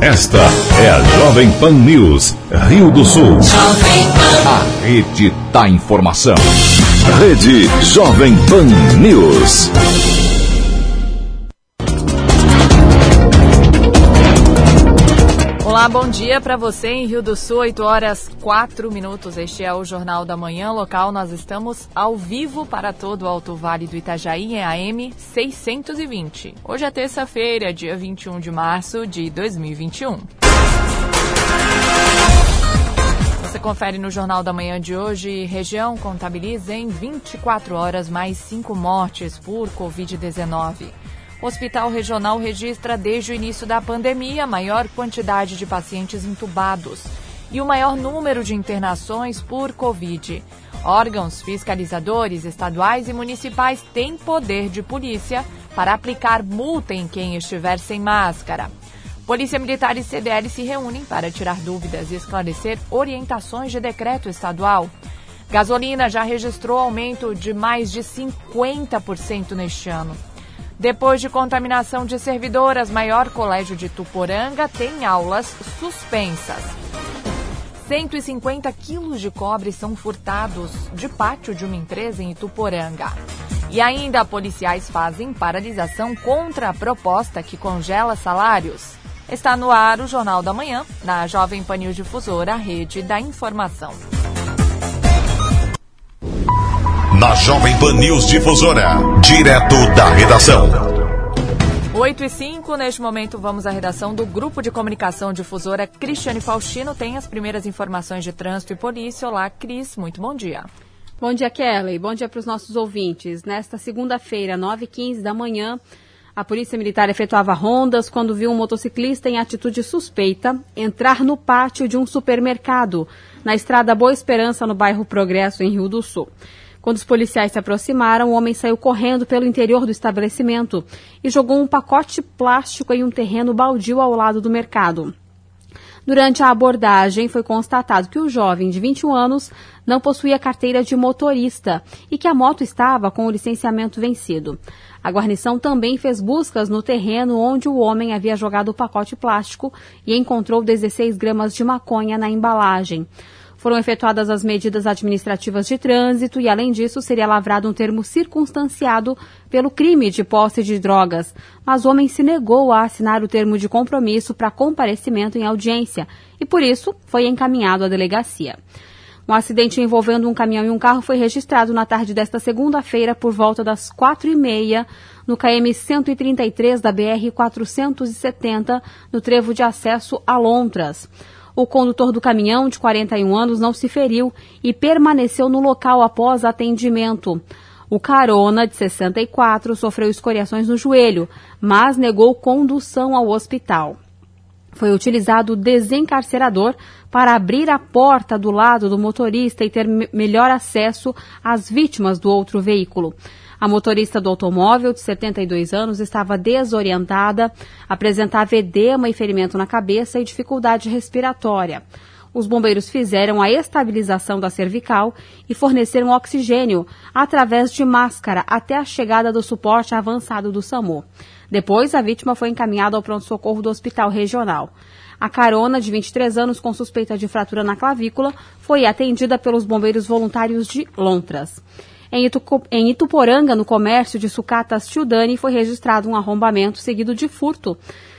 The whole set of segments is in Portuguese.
Esta é a Jovem Pan News, Rio do Sul. A rede da informação. Rede Jovem Pan News. Olá, bom dia para você em Rio do Sul, 8 horas 4 minutos. Este é o Jornal da Manhã local. Nós estamos ao vivo para todo o Alto Vale do Itajaí em AM 620. Hoje é terça-feira, dia 21 de março de 2021. Você confere no Jornal da Manhã de hoje. Região contabiliza em 24 horas mais 5 mortes por Covid-19. O Hospital Regional registra desde o início da pandemia a maior quantidade de pacientes entubados e o maior número de internações por Covid. Órgãos fiscalizadores estaduais e municipais têm poder de polícia para aplicar multa em quem estiver sem máscara. Polícia Militar e CDL se reúnem para tirar dúvidas e esclarecer orientações de decreto estadual. Gasolina já registrou aumento de mais de 50% neste ano. Depois de contaminação de servidoras, maior colégio de Tuporanga tem aulas suspensas. 150 quilos de cobre são furtados de pátio de uma empresa em Ituporanga. E ainda policiais fazem paralisação contra a proposta que congela salários. Está no ar o Jornal da Manhã, na Jovem Panil Difusora, rede da informação. Na Jovem Pan News Difusora, direto da redação. 8 e 5, neste momento vamos à redação do Grupo de Comunicação Difusora. Cristiane Faustino tem as primeiras informações de trânsito e polícia. Olá, Cris, muito bom dia. Bom dia, Kelly. Bom dia para os nossos ouvintes. Nesta segunda-feira, 9h15 da manhã, a Polícia Militar efetuava rondas quando viu um motociclista em atitude suspeita entrar no pátio de um supermercado, na estrada Boa Esperança, no bairro Progresso, em Rio do Sul. Quando os policiais se aproximaram, o homem saiu correndo pelo interior do estabelecimento e jogou um pacote plástico em um terreno baldio ao lado do mercado. Durante a abordagem, foi constatado que o jovem de 21 anos não possuía carteira de motorista e que a moto estava com o licenciamento vencido. A guarnição também fez buscas no terreno onde o homem havia jogado o pacote plástico e encontrou 16 gramas de maconha na embalagem. Foram efetuadas as medidas administrativas de trânsito e, além disso, seria lavrado um termo circunstanciado pelo crime de posse de drogas. Mas o homem se negou a assinar o termo de compromisso para comparecimento em audiência e, por isso, foi encaminhado à delegacia. Um acidente envolvendo um caminhão e um carro foi registrado na tarde desta segunda-feira por volta das quatro e meia no KM 133 da BR 470 no trevo de acesso a Lontras. O condutor do caminhão, de 41 anos, não se feriu e permaneceu no local após atendimento. O carona, de 64, sofreu escoriações no joelho, mas negou condução ao hospital. Foi utilizado o desencarcerador para abrir a porta do lado do motorista e ter melhor acesso às vítimas do outro veículo. A motorista do automóvel, de 72 anos, estava desorientada, apresentava edema e ferimento na cabeça e dificuldade respiratória. Os bombeiros fizeram a estabilização da cervical e forneceram oxigênio através de máscara até a chegada do suporte avançado do SAMU. Depois, a vítima foi encaminhada ao pronto-socorro do Hospital Regional. A carona, de 23 anos, com suspeita de fratura na clavícula, foi atendida pelos bombeiros voluntários de Lontras. Em, em Ituporanga, no comércio de sucatas Tildani, foi registrado um arrombamento seguido de furto.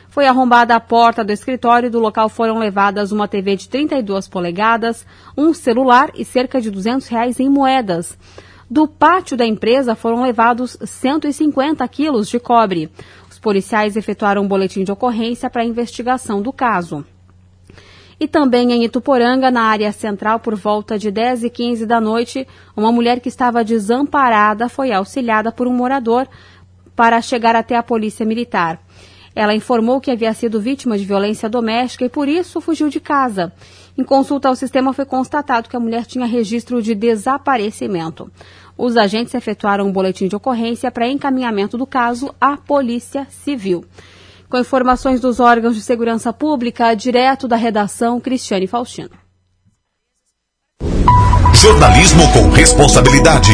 Foi arrombada a porta do escritório e do local foram levadas uma TV de 32 polegadas, um celular e cerca de 200 reais em moedas. Do pátio da empresa foram levados 150 quilos de cobre. Os policiais efetuaram um boletim de ocorrência para investigação do caso. E também em Ituporanga, na área central, por volta de 10 e 15 da noite, uma mulher que estava desamparada foi auxiliada por um morador para chegar até a polícia militar. Ela informou que havia sido vítima de violência doméstica e por isso fugiu de casa. Em consulta ao sistema foi constatado que a mulher tinha registro de desaparecimento. Os agentes efetuaram um boletim de ocorrência para encaminhamento do caso à Polícia Civil. Com informações dos órgãos de segurança pública, direto da redação, Cristiane Faustino. Jornalismo com responsabilidade.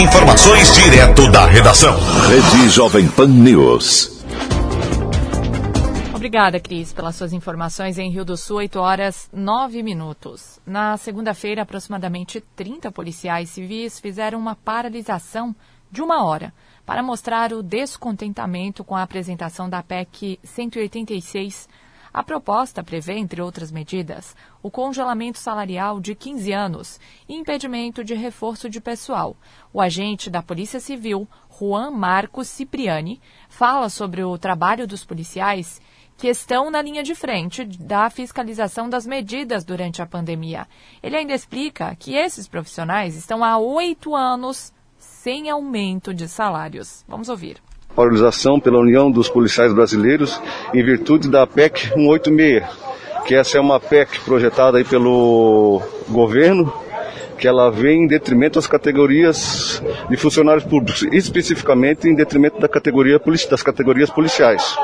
Informações direto da redação. Rede Jovem Pan News. Obrigada, Cris, pelas suas informações em Rio do Sul, 8 horas 9 minutos. Na segunda-feira, aproximadamente 30 policiais civis fizeram uma paralisação de uma hora para mostrar o descontentamento com a apresentação da PEC 186. A proposta prevê, entre outras medidas, o congelamento salarial de 15 anos e impedimento de reforço de pessoal. O agente da Polícia Civil, Juan Marcos Cipriani, fala sobre o trabalho dos policiais que estão na linha de frente da fiscalização das medidas durante a pandemia. Ele ainda explica que esses profissionais estão há oito anos sem aumento de salários. Vamos ouvir. Paralisação pela União dos Policiais Brasileiros em virtude da PEC 186, que essa é uma PEC projetada aí pelo governo que ela vem em detrimento das categorias de funcionários públicos, especificamente em detrimento da categoria, das categorias policiais.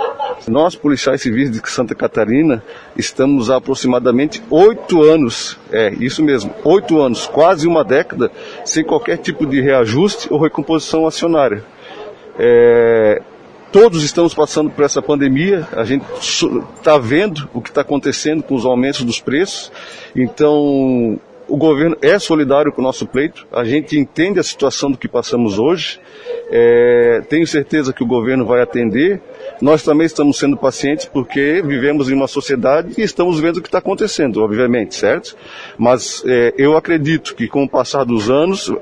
Nós, policiais civis de Santa Catarina, estamos há aproximadamente oito anos, é isso mesmo, oito anos, quase uma década, sem qualquer tipo de reajuste ou recomposição acionária. É, todos estamos passando por essa pandemia, a gente está vendo o que está acontecendo com os aumentos dos preços, então o governo é solidário com o nosso pleito, a gente entende a situação do que passamos hoje, é, tenho certeza que o governo vai atender. Nós também estamos sendo pacientes porque vivemos em uma sociedade e estamos vendo o que está acontecendo, obviamente, certo? Mas é, eu acredito que com o passar dos anos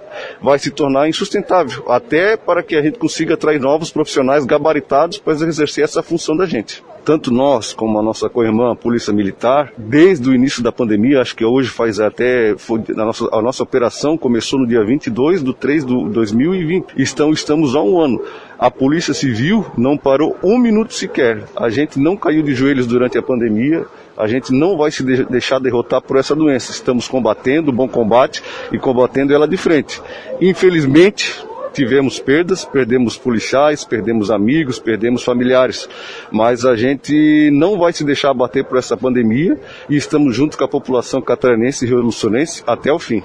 vai se tornar insustentável, até para que a gente consiga atrair novos profissionais gabaritados para exercer essa função da gente tanto nós como a nossa co-irmã, a Polícia Militar, desde o início da pandemia, acho que hoje faz até, foi, a, nossa, a nossa operação começou no dia 22 de 3 de 2020, então estamos há um ano. A Polícia Civil não parou um minuto sequer. A gente não caiu de joelhos durante a pandemia, a gente não vai se deixar derrotar por essa doença. Estamos combatendo, bom combate e combatendo ela de frente. Infelizmente, tivemos perdas, perdemos policiais, perdemos amigos, perdemos familiares, mas a gente não vai se deixar abater por essa pandemia e estamos junto com a população catarinense e revolucionense até o fim.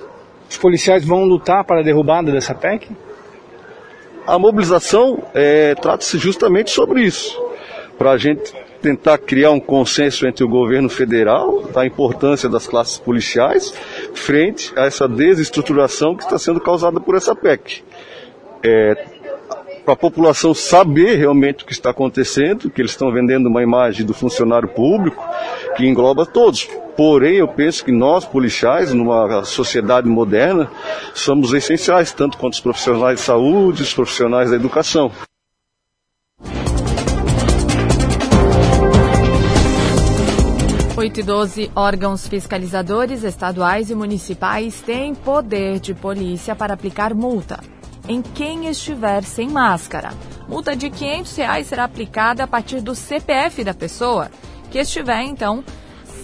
Os policiais vão lutar para a derrubada dessa PEC? A mobilização é, trata-se justamente sobre isso, para a gente tentar criar um consenso entre o governo federal da importância das classes policiais frente a essa desestruturação que está sendo causada por essa PEC é, para a população saber realmente o que está acontecendo, que eles estão vendendo uma imagem do funcionário público que engloba todos. Porém, eu penso que nós, policiais, numa sociedade moderna, somos essenciais, tanto quanto os profissionais de saúde, os profissionais da educação. E doze órgãos fiscalizadores estaduais e municipais têm poder de polícia para aplicar multa em quem estiver sem máscara. Multa de 500 reais será aplicada a partir do CPF da pessoa que estiver, então,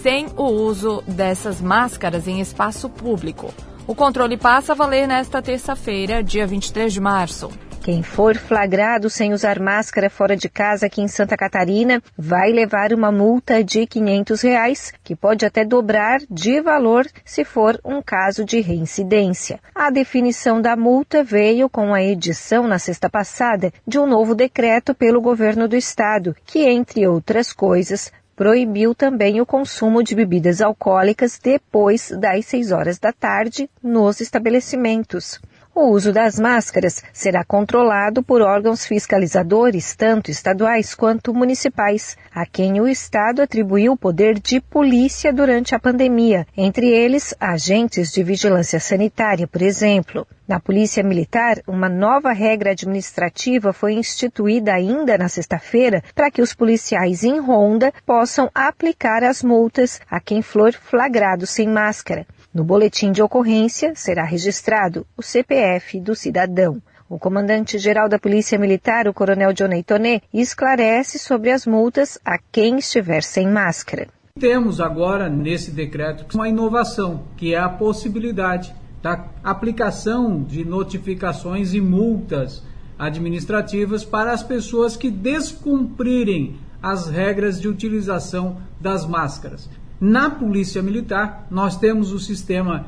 sem o uso dessas máscaras em espaço público. O controle passa a valer nesta terça-feira, dia 23 de março. Quem for flagrado sem usar máscara fora de casa aqui em Santa Catarina vai levar uma multa de 500 reais, que pode até dobrar de valor se for um caso de reincidência. A definição da multa veio com a edição na sexta passada de um novo decreto pelo governo do estado, que, entre outras coisas, proibiu também o consumo de bebidas alcoólicas depois das 6 horas da tarde nos estabelecimentos. O uso das máscaras será controlado por órgãos fiscalizadores, tanto estaduais quanto municipais, a quem o Estado atribuiu o poder de polícia durante a pandemia, entre eles agentes de vigilância sanitária, por exemplo. Na Polícia Militar, uma nova regra administrativa foi instituída ainda na sexta-feira para que os policiais em ronda possam aplicar as multas a quem for flagrado sem máscara. No boletim de ocorrência será registrado o CPF do cidadão. O comandante-geral da Polícia Militar, o coronel Johnny Tonet, esclarece sobre as multas a quem estiver sem máscara. Temos agora nesse decreto uma inovação, que é a possibilidade da aplicação de notificações e multas administrativas para as pessoas que descumprirem as regras de utilização das máscaras. Na Polícia Militar, nós temos o sistema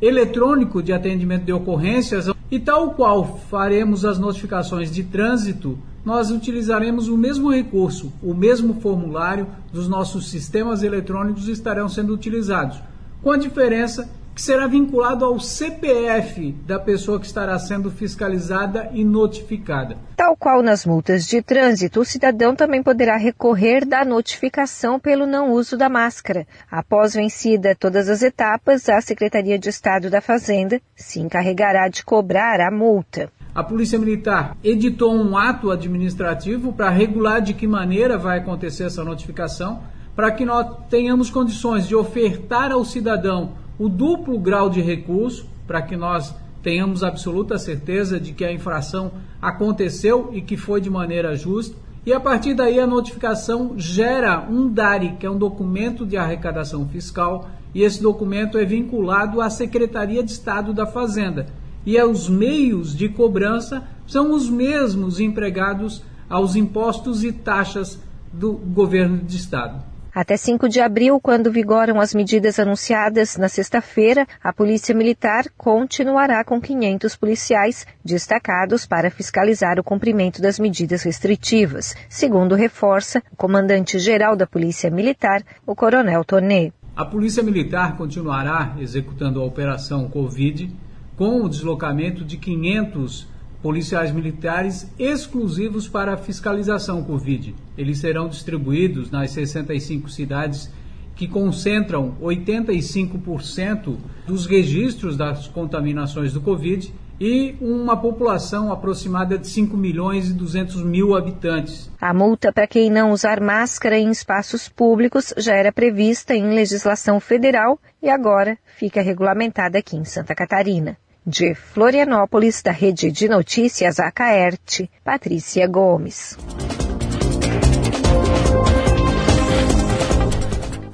eletrônico de atendimento de ocorrências e tal qual faremos as notificações de trânsito nós utilizaremos o mesmo recurso, o mesmo formulário dos nossos sistemas eletrônicos estarão sendo utilizados, com a diferença que será vinculado ao CPF da pessoa que estará sendo fiscalizada e notificada. Tal qual nas multas de trânsito, o cidadão também poderá recorrer da notificação pelo não uso da máscara. Após vencida todas as etapas, a Secretaria de Estado da Fazenda se encarregará de cobrar a multa. A Polícia Militar editou um ato administrativo para regular de que maneira vai acontecer essa notificação, para que nós tenhamos condições de ofertar ao cidadão o duplo grau de recurso para que nós tenhamos absoluta certeza de que a infração aconteceu e que foi de maneira justa. E a partir daí a notificação gera um DARI, que é um documento de arrecadação fiscal, e esse documento é vinculado à Secretaria de Estado da Fazenda. E os meios de cobrança são os mesmos empregados aos impostos e taxas do governo de Estado. Até 5 de abril, quando vigoram as medidas anunciadas na sexta-feira, a Polícia Militar continuará com 500 policiais destacados para fiscalizar o cumprimento das medidas restritivas, segundo reforça o comandante-geral da Polícia Militar, o Coronel Tonê. A Polícia Militar continuará executando a Operação Covid com o deslocamento de 500 policiais militares exclusivos para a fiscalização Covid. Eles serão distribuídos nas 65 cidades que concentram 85% dos registros das contaminações do Covid e uma população aproximada de 5 milhões e 200 mil habitantes. A multa para quem não usar máscara em espaços públicos já era prevista em legislação federal e agora fica regulamentada aqui em Santa Catarina. De Florianópolis, da Rede de Notícias Acaerte, Patrícia Gomes.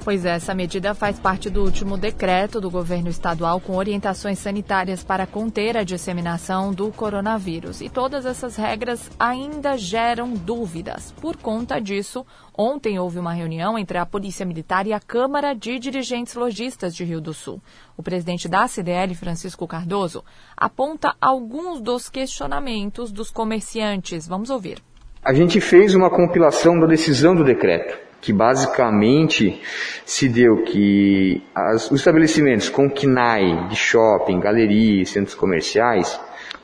Pois é, essa medida faz parte do último decreto do governo estadual com orientações sanitárias para conter a disseminação do coronavírus. E todas essas regras ainda geram dúvidas. Por conta disso, ontem houve uma reunião entre a Polícia Militar e a Câmara de Dirigentes Logistas de Rio do Sul. O presidente da CDL, Francisco Cardoso, aponta alguns dos questionamentos dos comerciantes. Vamos ouvir. A gente fez uma compilação da decisão do decreto que basicamente se deu que as, os estabelecimentos com KNAI de shopping, galerias, centros comerciais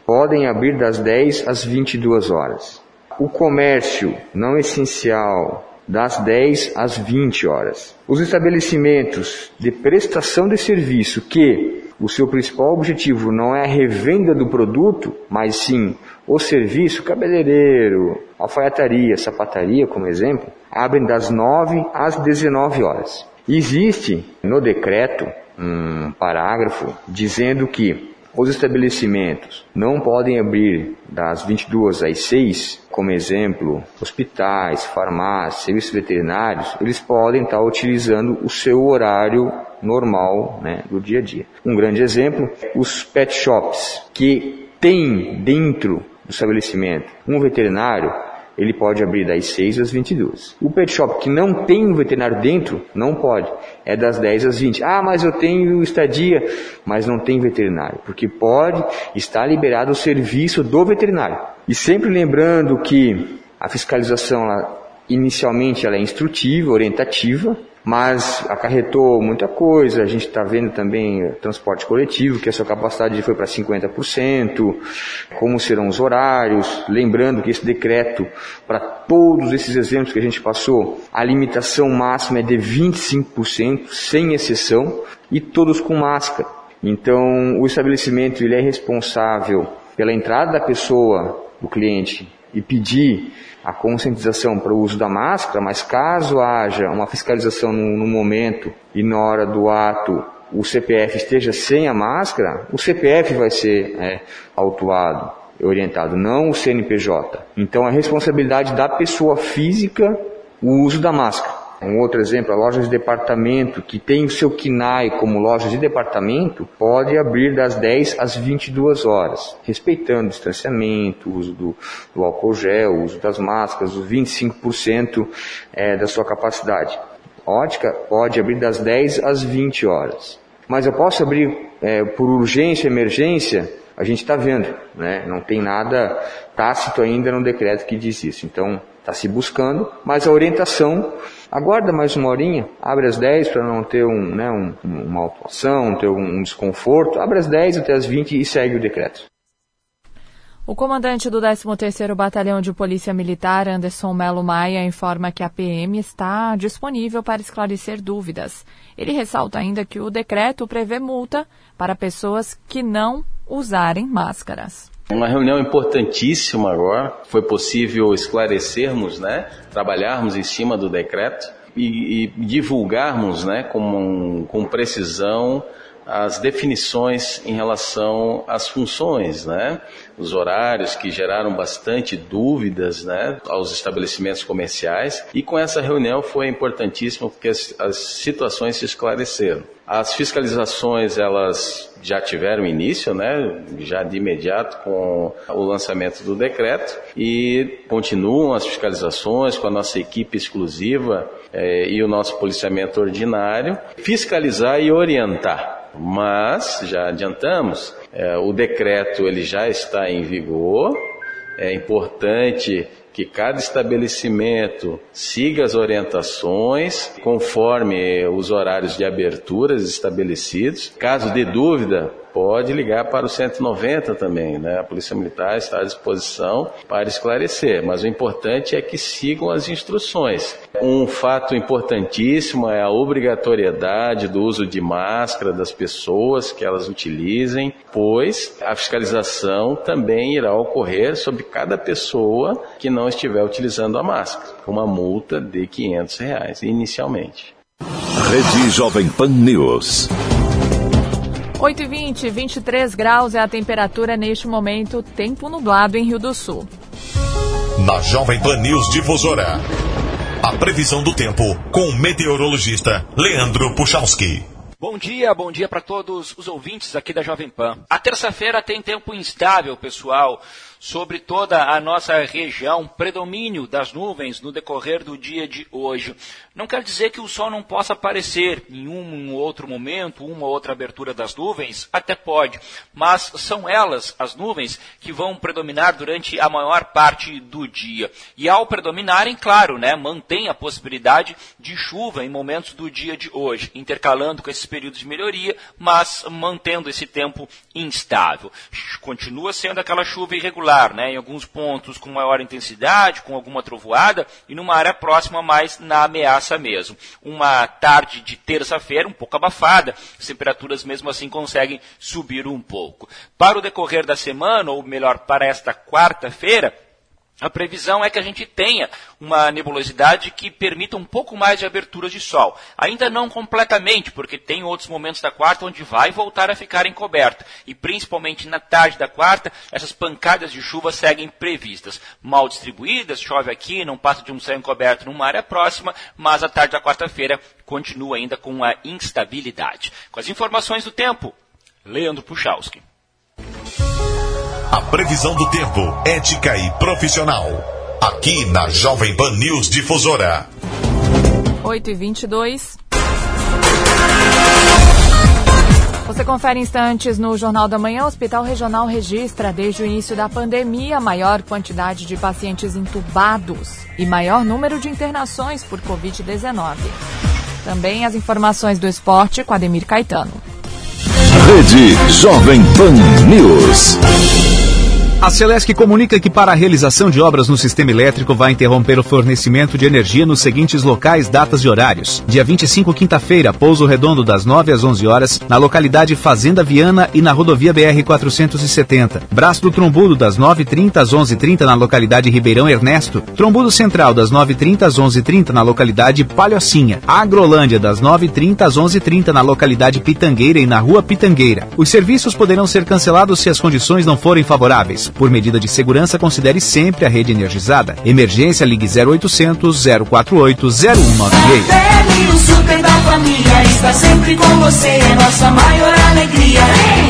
podem abrir das 10 às 22 horas. O comércio não essencial das 10 às 20 horas. Os estabelecimentos de prestação de serviço que o seu principal objetivo não é a revenda do produto, mas sim o serviço, cabeleireiro, alfaiataria, sapataria, como exemplo, abrem das 9 às 19 horas. Existe no decreto um parágrafo dizendo que os estabelecimentos não podem abrir das 22 às 6, como exemplo, hospitais, farmácias, serviços veterinários, eles podem estar utilizando o seu horário normal né, do dia a dia. Um grande exemplo, os pet shops, que têm dentro do estabelecimento um veterinário, ele pode abrir das 6 às 22. O pet shop que não tem um veterinário dentro, não pode. É das 10 às 20. Ah, mas eu tenho estadia, mas não tem veterinário. Porque pode estar liberado o serviço do veterinário. E sempre lembrando que a fiscalização, inicialmente, ela é instrutiva, orientativa, mas acarretou muita coisa. A gente está vendo também transporte coletivo, que a sua capacidade foi para 50%, como serão os horários. Lembrando que esse decreto, para todos esses exemplos que a gente passou, a limitação máxima é de 25%, sem exceção, e todos com máscara. Então, o estabelecimento ele é responsável pela entrada da pessoa, do cliente, e pedir a conscientização para o uso da máscara, mas caso haja uma fiscalização no, no momento e na hora do ato o CPF esteja sem a máscara, o CPF vai ser é, autuado, orientado, não o CNPJ. Então é responsabilidade da pessoa física o uso da máscara. Um outro exemplo, a loja de departamento que tem o seu KINAI como loja de departamento pode abrir das 10 às 22 horas, respeitando o distanciamento, o uso do, do álcool gel, o uso das máscaras, os 25% é, da sua capacidade. Ótica pode abrir das 10 às 20 horas. Mas eu posso abrir é, por urgência, emergência, a gente está vendo, né? Não tem nada tácito ainda no decreto que diz isso. Então, está se buscando, mas a orientação aguarda mais uma horinha, abre às 10 para não ter um, né, um, uma autuação, ter um desconforto, abre às 10 até às 20 e segue o decreto. O comandante do 13º Batalhão de Polícia Militar, Anderson Melo Maia, informa que a PM está disponível para esclarecer dúvidas. Ele ressalta ainda que o decreto prevê multa para pessoas que não usarem máscaras. Uma reunião importantíssima agora, foi possível esclarecermos, né, trabalharmos em cima do decreto e, e divulgarmos, né, com, com precisão as definições em relação às funções, né? Os horários que geraram bastante dúvidas, né, aos estabelecimentos comerciais. E com essa reunião foi importantíssimo porque as, as situações se esclareceram. As fiscalizações elas já tiveram início, né, já de imediato com o lançamento do decreto e continuam as fiscalizações com a nossa equipe exclusiva eh, e o nosso policiamento ordinário, fiscalizar e orientar mas já adiantamos, é, o decreto ele já está em vigor. É importante que cada estabelecimento siga as orientações conforme os horários de aberturas estabelecidos. Caso de dúvida, pode ligar para o 190 também, né? A Polícia Militar está à disposição para esclarecer, mas o importante é que sigam as instruções. Um fato importantíssimo é a obrigatoriedade do uso de máscara das pessoas que elas utilizem, pois a fiscalização também irá ocorrer sobre cada pessoa que não estiver utilizando a máscara, com uma multa de 500 reais inicialmente. Rede Jovem Pan News. 8 e 20, 23 graus é a temperatura neste momento, tempo nublado em Rio do Sul. Na Jovem Pan News Difusora, a previsão do tempo com o meteorologista Leandro Puchalski. Bom dia, bom dia para todos os ouvintes aqui da Jovem Pan. A terça-feira tem tempo instável, pessoal sobre toda a nossa região, predomínio das nuvens no decorrer do dia de hoje. Não quer dizer que o sol não possa aparecer em um ou outro momento, uma ou outra abertura das nuvens, até pode, mas são elas, as nuvens, que vão predominar durante a maior parte do dia. E ao predominarem, claro, né, mantém a possibilidade de chuva em momentos do dia de hoje, intercalando com esses períodos de melhoria, mas mantendo esse tempo instável. Continua sendo aquela chuva irregular né, em alguns pontos com maior intensidade, com alguma trovoada, e numa área próxima mais na ameaça mesmo. Uma tarde de terça-feira um pouco abafada, as temperaturas mesmo assim conseguem subir um pouco. Para o decorrer da semana, ou melhor, para esta quarta-feira, a previsão é que a gente tenha uma nebulosidade que permita um pouco mais de abertura de sol. Ainda não completamente, porque tem outros momentos da quarta onde vai voltar a ficar encoberto. E principalmente na tarde da quarta, essas pancadas de chuva seguem previstas. Mal distribuídas, chove aqui, não passa de um céu encoberto numa área próxima, mas a tarde da quarta-feira continua ainda com a instabilidade. Com as informações do tempo, Leandro Puchalski. A previsão do tempo, ética e profissional. Aqui na Jovem Pan News Difusora. 8 e 22 Você confere instantes no Jornal da Manhã. O Hospital Regional registra, desde o início da pandemia, a maior quantidade de pacientes entubados e maior número de internações por Covid-19. Também as informações do esporte com Ademir Caetano. Rede Jovem Pan News. A Celesc comunica que para a realização de obras no sistema elétrico vai interromper o fornecimento de energia nos seguintes locais, datas e horários. Dia 25, quinta-feira, Pouso Redondo das 9 às 11 horas, na localidade Fazenda Viana e na rodovia BR 470. Braço do Trombudo das 9h30 às 11h30 na localidade Ribeirão Ernesto. Trombudo Central das 9h30 às 11h30 na localidade Palhocinha. Agrolândia das 9h30 às 11h30 na localidade Pitangueira e na rua Pitangueira. Os serviços poderão ser cancelados se as condições não forem favoráveis. Por medida de segurança, considere sempre a rede energizada. Emergência Ligue 0800 048 0196. o super da família está sempre com você, é nossa maior alegria.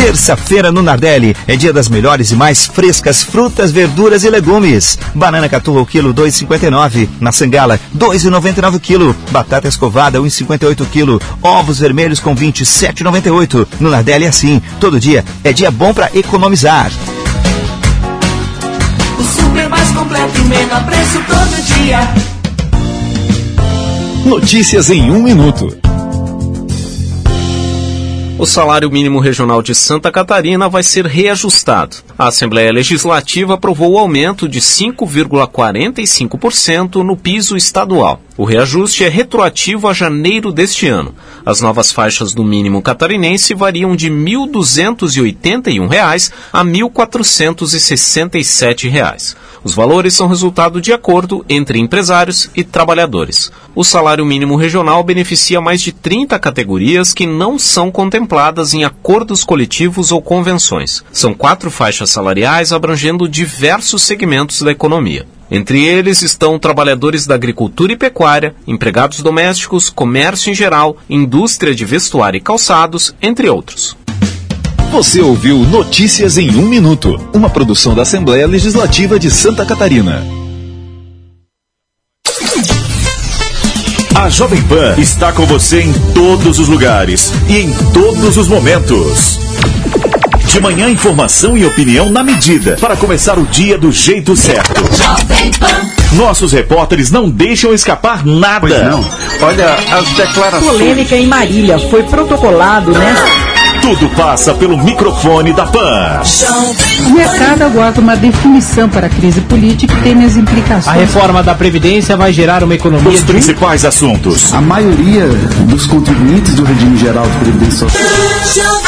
Terça-feira no Nardelli é dia das melhores e mais frescas frutas, verduras e legumes. Banana caturra o quilo 2,59. Na Sangala 2,99 o quilo. Batata escovada 1,58 o quilo. Ovos vermelhos com 27,98. No Nardelli é assim. Todo dia é dia bom para economizar. O super mais completo e menor preço todo dia. Notícias em um minuto. O salário mínimo regional de Santa Catarina vai ser reajustado. A Assembleia Legislativa aprovou o aumento de 5,45% no piso estadual. O reajuste é retroativo a janeiro deste ano. As novas faixas do mínimo catarinense variam de R$ 1.281 a R$ 1.467. Os valores são resultado de acordo entre empresários e trabalhadores. O salário mínimo regional beneficia mais de 30 categorias que não são contempladas em acordos coletivos ou convenções. São quatro faixas salariais abrangendo diversos segmentos da economia. Entre eles estão trabalhadores da agricultura e pecuária, empregados domésticos, comércio em geral, indústria de vestuário e calçados, entre outros. Você ouviu Notícias em um Minuto, uma produção da Assembleia Legislativa de Santa Catarina. A Jovem Pan está com você em todos os lugares e em todos os momentos. De manhã, informação e opinião na medida para começar o dia do jeito certo. Nossos repórteres não deixam escapar nada. Pois não. Olha, as declarações. Polêmica em Marília foi protocolado, né? Tudo passa pelo microfone da PAN. O mercado aguarda uma definição para a crise política e tem as implicações. A reforma da Previdência vai gerar uma economia. Os principais assuntos. A maioria dos contribuintes do regime geral de Previdência Social.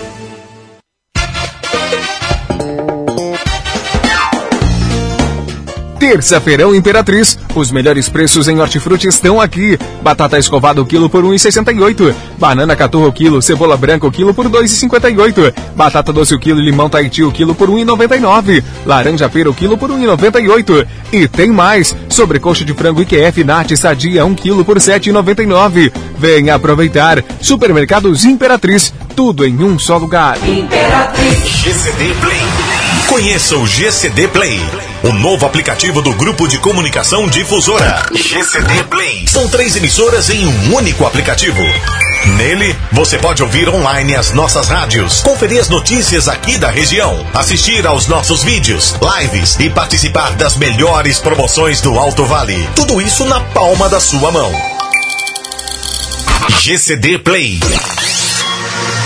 Terça-feirão Imperatriz. Os melhores preços em hortifruti estão aqui. Batata escovada o quilo por 1,68. Banana caturra o quilo, cebola branca o quilo por 2,58. Batata doce o quilo, limão Tahiti o quilo por 1,99. Laranja pera o quilo por 1,98. E tem mais. Sobrecoxa de frango IQF Nat Sadia 1 quilo por 7,99. Venha aproveitar. Supermercados Imperatriz. Tudo em um só lugar. Imperatriz. GCD Play. Conheça o GCD Play, o novo aplicativo do Grupo de Comunicação Difusora. GCD Play. São três emissoras em um único aplicativo. Nele, você pode ouvir online as nossas rádios, conferir as notícias aqui da região, assistir aos nossos vídeos, lives e participar das melhores promoções do Alto Vale. Tudo isso na palma da sua mão. GCD Play.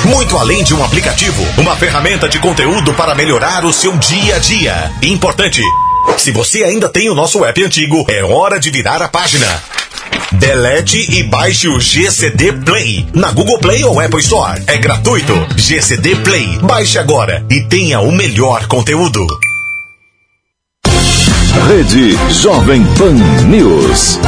Muito além de um aplicativo, uma ferramenta de conteúdo para melhorar o seu dia a dia. Importante: se você ainda tem o nosso app antigo, é hora de virar a página. Delete e baixe o GCD Play na Google Play ou Apple Store. É gratuito. GCD Play. Baixe agora e tenha o melhor conteúdo. Rede Jovem Pan News.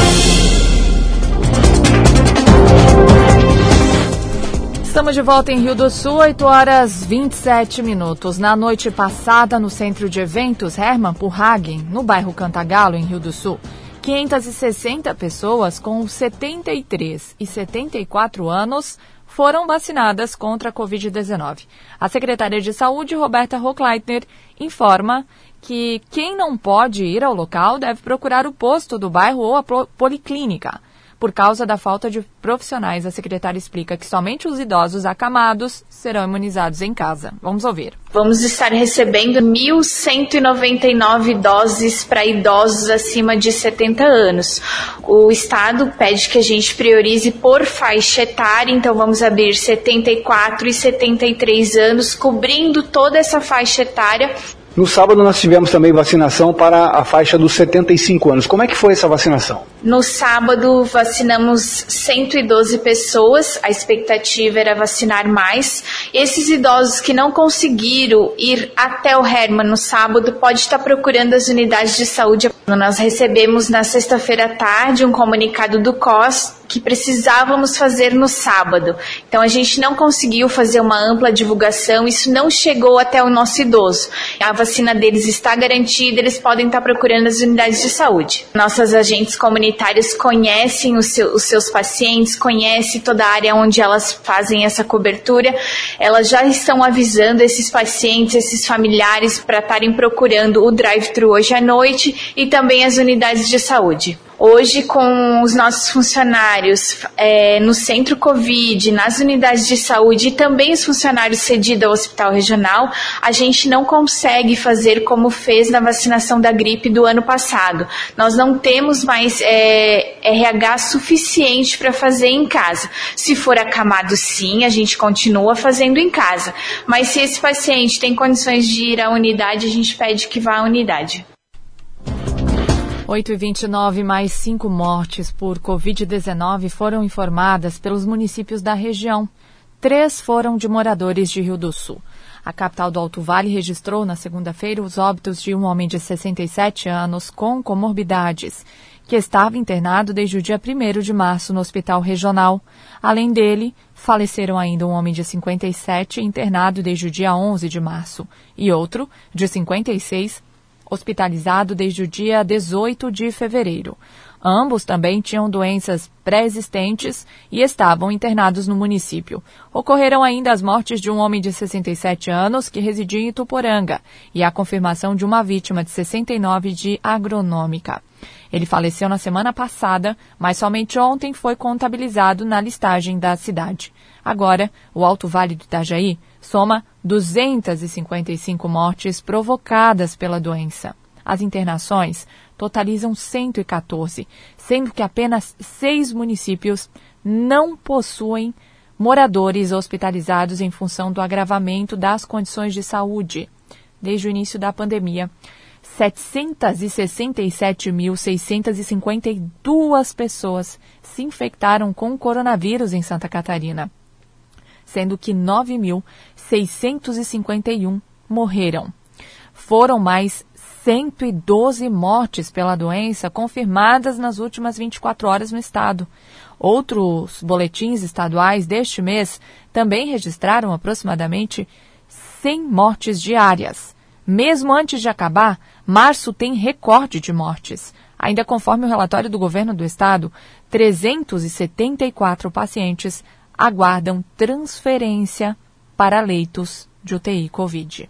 Estamos de volta em Rio do Sul, 8 horas 27 minutos. Na noite passada, no centro de eventos Hermann Purhagen, no bairro Cantagalo, em Rio do Sul, 560 pessoas com 73 e 74 anos foram vacinadas contra a Covid-19. A secretária de Saúde, Roberta Hochleitner, informa que quem não pode ir ao local deve procurar o posto do bairro ou a policlínica. Por causa da falta de profissionais, a secretária explica que somente os idosos acamados serão imunizados em casa. Vamos ouvir. Vamos estar recebendo 1.199 doses para idosos acima de 70 anos. O Estado pede que a gente priorize por faixa etária, então vamos abrir 74 e 73 anos, cobrindo toda essa faixa etária no sábado nós tivemos também vacinação para a faixa dos 75 anos. Como é que foi essa vacinação? No sábado vacinamos 112 pessoas, a expectativa era vacinar mais. Esses idosos que não conseguiram ir até o Herman no sábado pode estar procurando as unidades de saúde. Nós recebemos na sexta-feira à tarde um comunicado do COS que precisávamos fazer no sábado. Então a gente não conseguiu fazer uma ampla divulgação, isso não chegou até o nosso idoso. A vacina deles está garantida, eles podem estar procurando as unidades de saúde. Nossas agentes comunitárias conhecem os, seu, os seus pacientes, conhecem toda a área onde elas fazem essa cobertura, elas já estão avisando esses pacientes, esses familiares para estarem procurando o drive-thru hoje à noite e também as unidades de saúde. Hoje, com os nossos funcionários é, no centro Covid, nas unidades de saúde e também os funcionários cedidos ao hospital regional, a gente não consegue fazer como fez na vacinação da gripe do ano passado. Nós não temos mais é, RH suficiente para fazer em casa. Se for acamado, sim, a gente continua fazendo em casa. Mas se esse paciente tem condições de ir à unidade, a gente pede que vá à unidade. 8 e 29 mais cinco mortes por Covid-19 foram informadas pelos municípios da região. Três foram de moradores de Rio do Sul. A capital do Alto Vale registrou na segunda-feira os óbitos de um homem de 67 anos com comorbidades, que estava internado desde o dia 1 de março no hospital regional. Além dele, faleceram ainda um homem de 57 internado desde o dia 11 de março e outro, de 56, hospitalizado desde o dia 18 de fevereiro. Ambos também tinham doenças pré-existentes e estavam internados no município. Ocorreram ainda as mortes de um homem de 67 anos que residia em Ituporanga e a confirmação de uma vítima de 69 de agronômica. Ele faleceu na semana passada, mas somente ontem foi contabilizado na listagem da cidade. Agora, o Alto Vale do Itajaí soma 255 mortes provocadas pela doença. As internações totalizam 114, sendo que apenas seis municípios não possuem moradores hospitalizados em função do agravamento das condições de saúde. Desde o início da pandemia, 767.652 pessoas se infectaram com coronavírus em Santa Catarina sendo que 9.651 morreram. Foram mais 112 mortes pela doença confirmadas nas últimas 24 horas no estado. Outros boletins estaduais deste mês também registraram aproximadamente 100 mortes diárias. Mesmo antes de acabar, março tem recorde de mortes. Ainda conforme o relatório do governo do estado, 374 pacientes aguardam transferência para leitos de UTI Covid.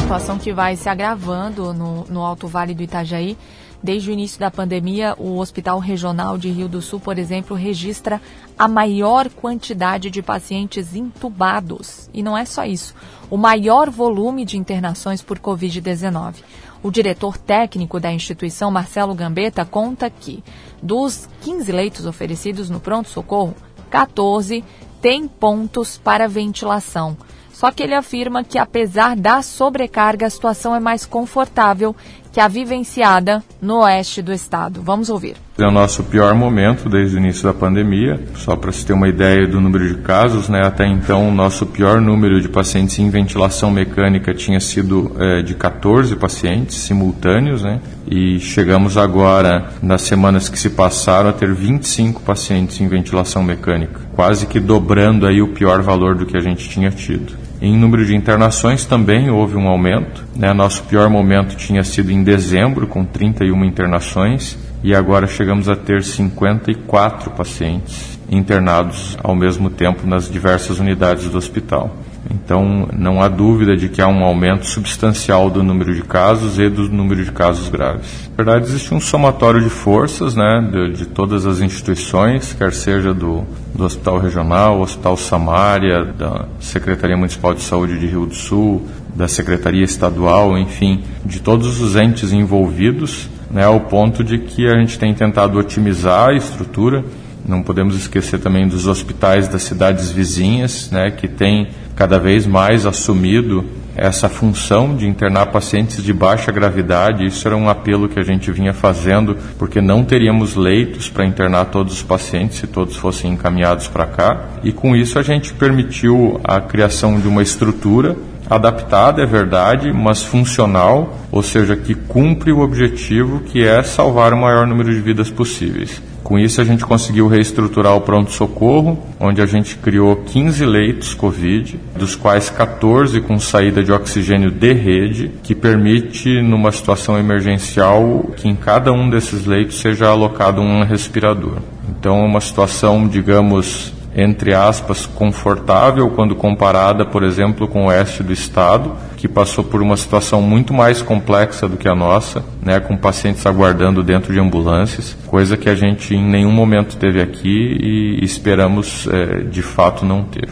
Situação que vai se agravando no, no Alto Vale do Itajaí. Desde o início da pandemia, o Hospital Regional de Rio do Sul, por exemplo, registra a maior quantidade de pacientes intubados. E não é só isso, o maior volume de internações por Covid-19. O diretor técnico da instituição, Marcelo Gambetta, conta que dos 15 leitos oferecidos no pronto-socorro, 14 têm pontos para ventilação. Só que ele afirma que, apesar da sobrecarga, a situação é mais confortável que a vivenciada no oeste do estado. Vamos ouvir. É o nosso pior momento desde o início da pandemia. Só para se ter uma ideia do número de casos, né? até então o nosso pior número de pacientes em ventilação mecânica tinha sido é, de 14 pacientes simultâneos, né? e chegamos agora, nas semanas que se passaram, a ter 25 pacientes em ventilação mecânica, quase que dobrando aí o pior valor do que a gente tinha tido. Em número de internações também houve um aumento. Né? Nosso pior momento tinha sido em dezembro, com 31 internações, e agora chegamos a ter 54 pacientes internados ao mesmo tempo nas diversas unidades do hospital. Então, não há dúvida de que há um aumento substancial do número de casos e do número de casos graves. Na verdade, existe um somatório de forças né, de, de todas as instituições, quer seja do, do Hospital Regional, Hospital Samária, da Secretaria Municipal de Saúde de Rio do Sul, da Secretaria Estadual, enfim, de todos os entes envolvidos, né, ao ponto de que a gente tem tentado otimizar a estrutura. Não podemos esquecer também dos hospitais das cidades vizinhas, né, que têm cada vez mais assumido essa função de internar pacientes de baixa gravidade. Isso era um apelo que a gente vinha fazendo, porque não teríamos leitos para internar todos os pacientes se todos fossem encaminhados para cá. E com isso a gente permitiu a criação de uma estrutura adaptada, é verdade, mas funcional, ou seja, que cumpre o objetivo que é salvar o maior número de vidas possíveis. Com isso, a gente conseguiu reestruturar o pronto-socorro, onde a gente criou 15 leitos Covid, dos quais 14 com saída de oxigênio de rede, que permite, numa situação emergencial, que em cada um desses leitos seja alocado um respirador. Então, é uma situação, digamos, entre aspas, confortável quando comparada, por exemplo, com o oeste do estado, que passou por uma situação muito mais complexa do que a nossa, né, com pacientes aguardando dentro de ambulâncias, coisa que a gente em nenhum momento teve aqui e esperamos é, de fato não ter.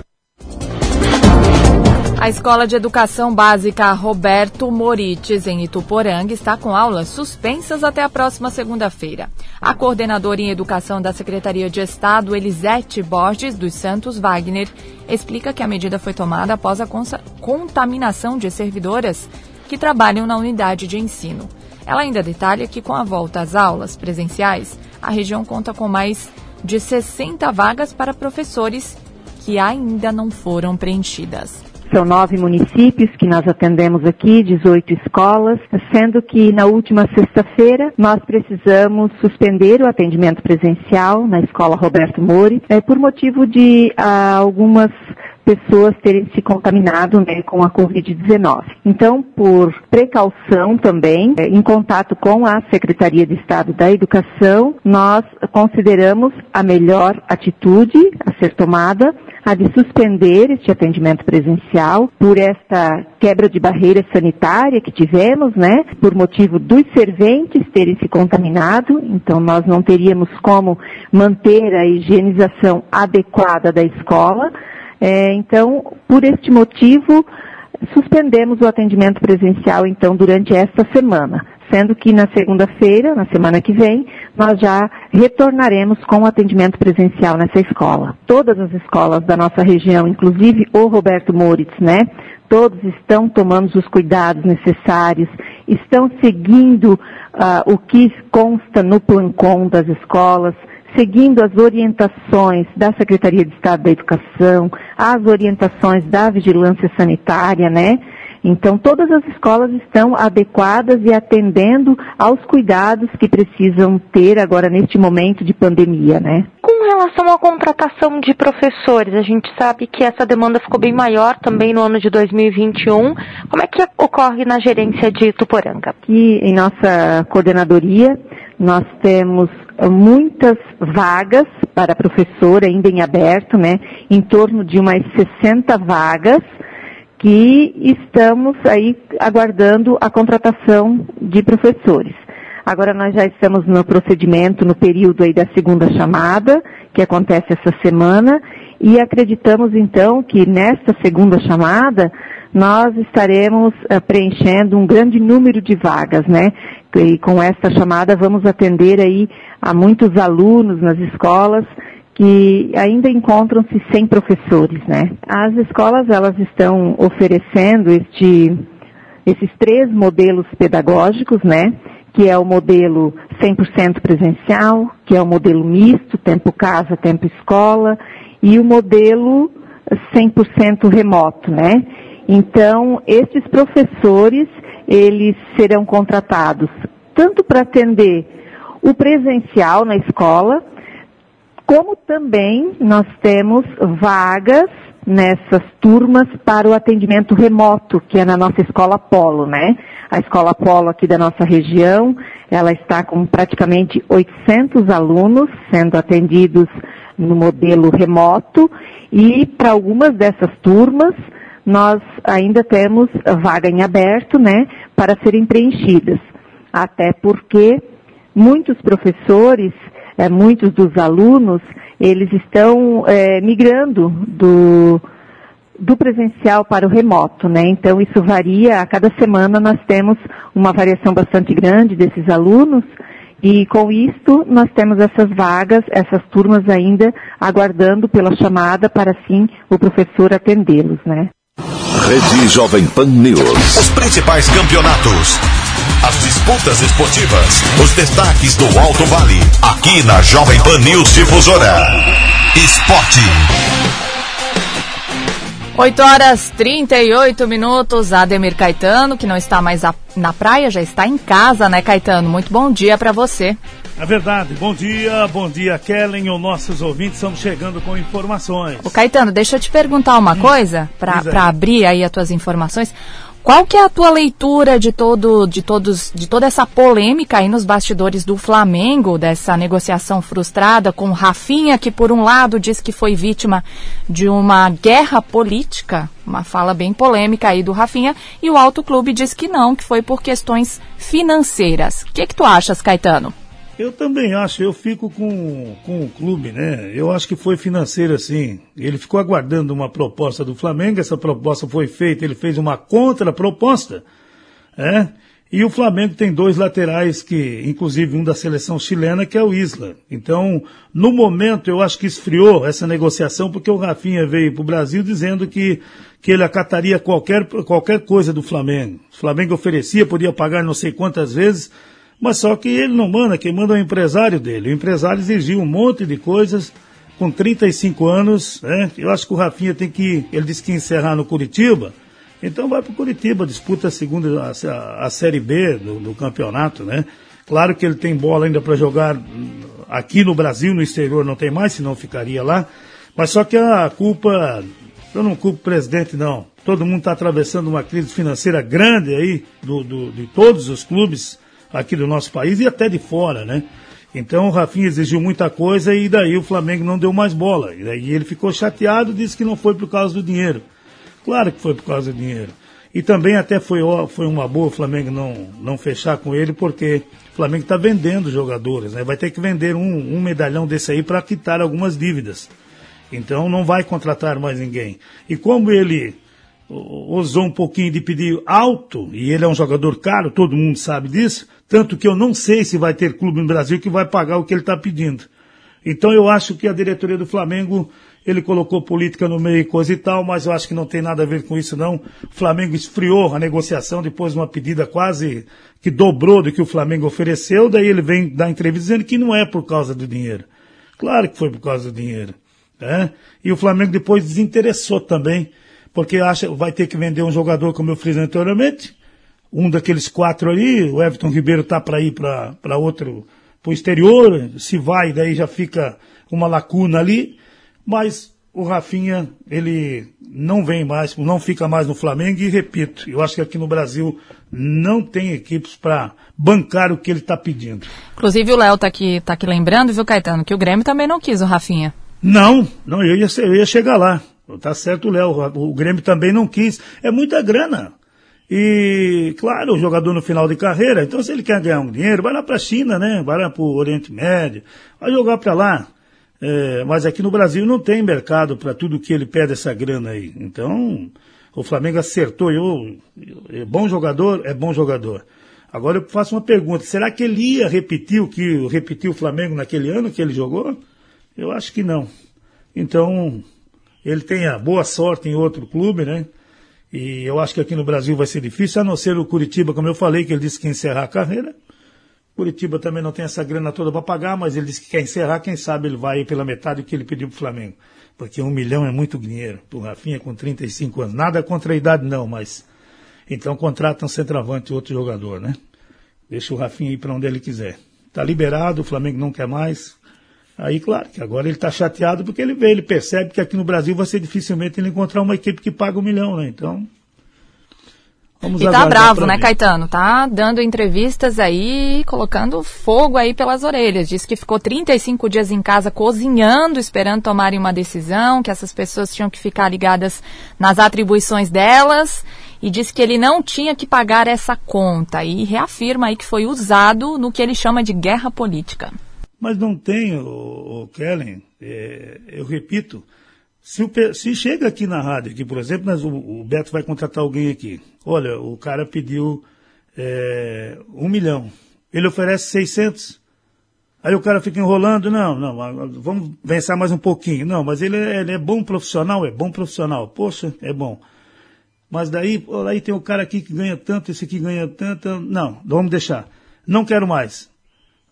A Escola de Educação Básica Roberto Morites, em Ituporanga, está com aulas suspensas até a próxima segunda-feira. A coordenadora em Educação da Secretaria de Estado, Elisete Borges dos Santos Wagner, explica que a medida foi tomada após a contaminação de servidoras que trabalham na unidade de ensino. Ela ainda detalha que, com a volta às aulas presenciais, a região conta com mais de 60 vagas para professores que ainda não foram preenchidas. São nove municípios que nós atendemos aqui, 18 escolas, sendo que na última sexta-feira nós precisamos suspender o atendimento presencial na escola Roberto Mori, é, por motivo de ah, algumas pessoas terem se contaminado né, com a Covid-19. Então, por precaução também, é, em contato com a Secretaria de Estado da Educação, nós consideramos a melhor atitude a ser tomada a de suspender este atendimento presencial por esta quebra de barreira sanitária que tivemos, né, por motivo dos serventes terem se contaminado, então nós não teríamos como manter a higienização adequada da escola. É, então, por este motivo, suspendemos o atendimento presencial, então, durante esta semana sendo que na segunda-feira, na semana que vem, nós já retornaremos com o atendimento presencial nessa escola. Todas as escolas da nossa região, inclusive o Roberto Moritz, né? Todos estão tomando os cuidados necessários, estão seguindo uh, o que consta no plancom das escolas, seguindo as orientações da Secretaria de Estado da Educação, as orientações da Vigilância Sanitária, né? Então, todas as escolas estão adequadas e atendendo aos cuidados que precisam ter agora neste momento de pandemia, né? Com relação à contratação de professores, a gente sabe que essa demanda ficou bem maior também no ano de 2021. Como é que ocorre na gerência de Tuporanga? Aqui em nossa coordenadoria, nós temos muitas vagas para professor ainda em aberto, né? Em torno de umas 60 vagas que estamos aí aguardando a contratação de professores. Agora nós já estamos no procedimento, no período aí da segunda chamada, que acontece essa semana, e acreditamos então que nesta segunda chamada nós estaremos uh, preenchendo um grande número de vagas, né? E com esta chamada vamos atender aí a muitos alunos nas escolas que ainda encontram-se sem professores, né? As escolas elas estão oferecendo este, esses três modelos pedagógicos, né? Que é o modelo 100% presencial, que é o modelo misto, tempo casa, tempo escola, e o modelo 100% remoto, né? Então, esses professores, eles serão contratados tanto para atender o presencial na escola, como também nós temos vagas nessas turmas para o atendimento remoto, que é na nossa escola Polo, né? A escola Polo aqui da nossa região, ela está com praticamente 800 alunos sendo atendidos no modelo remoto e para algumas dessas turmas nós ainda temos vaga em aberto, né, para serem preenchidas. Até porque muitos professores é, muitos dos alunos, eles estão é, migrando do, do presencial para o remoto, né? Então isso varia, a cada semana nós temos uma variação bastante grande desses alunos e com isto nós temos essas vagas, essas turmas ainda aguardando pela chamada para assim o professor atendê-los, né? Rede Jovem Pan News. Os principais campeonatos as disputas esportivas, os destaques do Alto Vale, aqui na Jovem Pan News Difusora. Esporte. 8 horas 38 minutos. Ademir Caetano, que não está mais a, na praia, já está em casa, né, Caetano? Muito bom dia para você. É verdade. Bom dia, bom dia, Kellen. Os nossos ouvintes estão chegando com informações. O Caetano, deixa eu te perguntar uma hum, coisa, para abrir aí as tuas informações. Qual que é a tua leitura de todo, de todos, de toda essa polêmica aí nos bastidores do Flamengo, dessa negociação frustrada com Rafinha, que por um lado diz que foi vítima de uma guerra política, uma fala bem polêmica aí do Rafinha, e o Alto Clube diz que não, que foi por questões financeiras. O que, que tu achas, Caetano? Eu também acho, eu fico com, com o clube, né? Eu acho que foi financeiro assim. Ele ficou aguardando uma proposta do Flamengo, essa proposta foi feita, ele fez uma contraproposta, né? E o Flamengo tem dois laterais que, inclusive um da seleção chilena, que é o Isla. Então, no momento, eu acho que esfriou essa negociação, porque o Rafinha veio para o Brasil dizendo que, que ele acataria qualquer, qualquer coisa do Flamengo. O Flamengo oferecia, podia pagar não sei quantas vezes, mas só que ele não manda, quem manda é o empresário dele. O empresário exigiu um monte de coisas com 35 anos, né? Eu acho que o Rafinha tem que, ele disse que encerrar no Curitiba, então vai para o Curitiba, disputa a segunda, a, a Série B do, do, campeonato, né? Claro que ele tem bola ainda para jogar aqui no Brasil, no exterior não tem mais, senão ficaria lá. Mas só que a culpa, eu não culpo o presidente não. Todo mundo está atravessando uma crise financeira grande aí, do, do, de todos os clubes aqui do nosso país e até de fora, né? Então o Rafinha exigiu muita coisa e daí o Flamengo não deu mais bola. E daí ele ficou chateado, disse que não foi por causa do dinheiro. Claro que foi por causa do dinheiro. E também até foi, foi uma boa o Flamengo não, não fechar com ele, porque o Flamengo está vendendo jogadores, né? Vai ter que vender um, um medalhão desse aí para quitar algumas dívidas. Então não vai contratar mais ninguém. E como ele ousou um pouquinho de pedir alto, e ele é um jogador caro, todo mundo sabe disso, tanto que eu não sei se vai ter clube no Brasil que vai pagar o que ele está pedindo. Então eu acho que a diretoria do Flamengo, ele colocou política no meio e coisa e tal, mas eu acho que não tem nada a ver com isso não. O Flamengo esfriou a negociação depois de uma pedida quase que dobrou do que o Flamengo ofereceu, daí ele vem dar entrevista dizendo que não é por causa do dinheiro. Claro que foi por causa do dinheiro. Né? E o Flamengo depois desinteressou também porque acha, vai ter que vender um jogador, como eu fiz anteriormente, um daqueles quatro ali, o Everton Ribeiro tá para ir para outro, para o exterior, se vai, daí já fica uma lacuna ali, mas o Rafinha, ele não vem mais, não fica mais no Flamengo e repito, eu acho que aqui no Brasil não tem equipes para bancar o que ele está pedindo. Inclusive o Léo tá aqui, tá aqui lembrando, viu, Caetano, que o Grêmio também não quis o Rafinha. Não, não, eu ia, eu ia chegar lá. Tá certo, Léo. O Grêmio também não quis. É muita grana. E, claro, o jogador no final de carreira, então se ele quer ganhar um dinheiro, vai lá para a China, né? Vai lá para o Oriente Médio, vai jogar para lá. É, mas aqui no Brasil não tem mercado para tudo que ele pede essa grana aí. Então, o Flamengo acertou. Eu, é bom jogador, é bom jogador. Agora eu faço uma pergunta: será que ele ia repetir o que repetiu o Flamengo naquele ano que ele jogou? Eu acho que não. Então, ele tenha boa sorte em outro clube, né? E eu acho que aqui no Brasil vai ser difícil, a não ser o Curitiba, como eu falei, que ele disse que ia encerrar a carreira. Curitiba também não tem essa grana toda para pagar, mas ele disse que quer encerrar, quem sabe ele vai pela metade do que ele pediu para o Flamengo. Porque um milhão é muito dinheiro. Para o Rafinha com 35 anos. Nada contra a idade não, mas. Então contrata um centroavante outro jogador, né? Deixa o Rafinha ir para onde ele quiser. Está liberado, o Flamengo não quer mais. Aí, claro, que agora ele está chateado porque ele vê, ele percebe que aqui no Brasil vai ser dificilmente ele encontrar uma equipe que paga um milhão, né? Então. Vamos e tá bravo, né, Caetano? Tá dando entrevistas aí, colocando fogo aí pelas orelhas. Diz que ficou 35 dias em casa cozinhando, esperando tomarem uma decisão, que essas pessoas tinham que ficar ligadas nas atribuições delas. E diz que ele não tinha que pagar essa conta. E reafirma aí que foi usado no que ele chama de guerra política. Mas não tem, o, o Kellen, é, eu repito, se, o, se, chega aqui na rádio, aqui, por exemplo, nós, o, o, Beto vai contratar alguém aqui. Olha, o cara pediu é, um milhão. Ele oferece 600. Aí o cara fica enrolando, não, não, vamos pensar mais um pouquinho. Não, mas ele é, ele é bom profissional, é bom profissional. Poxa, é bom. Mas daí, aí tem o cara aqui que ganha tanto, esse aqui ganha tanto. Não, vamos deixar. Não quero mais.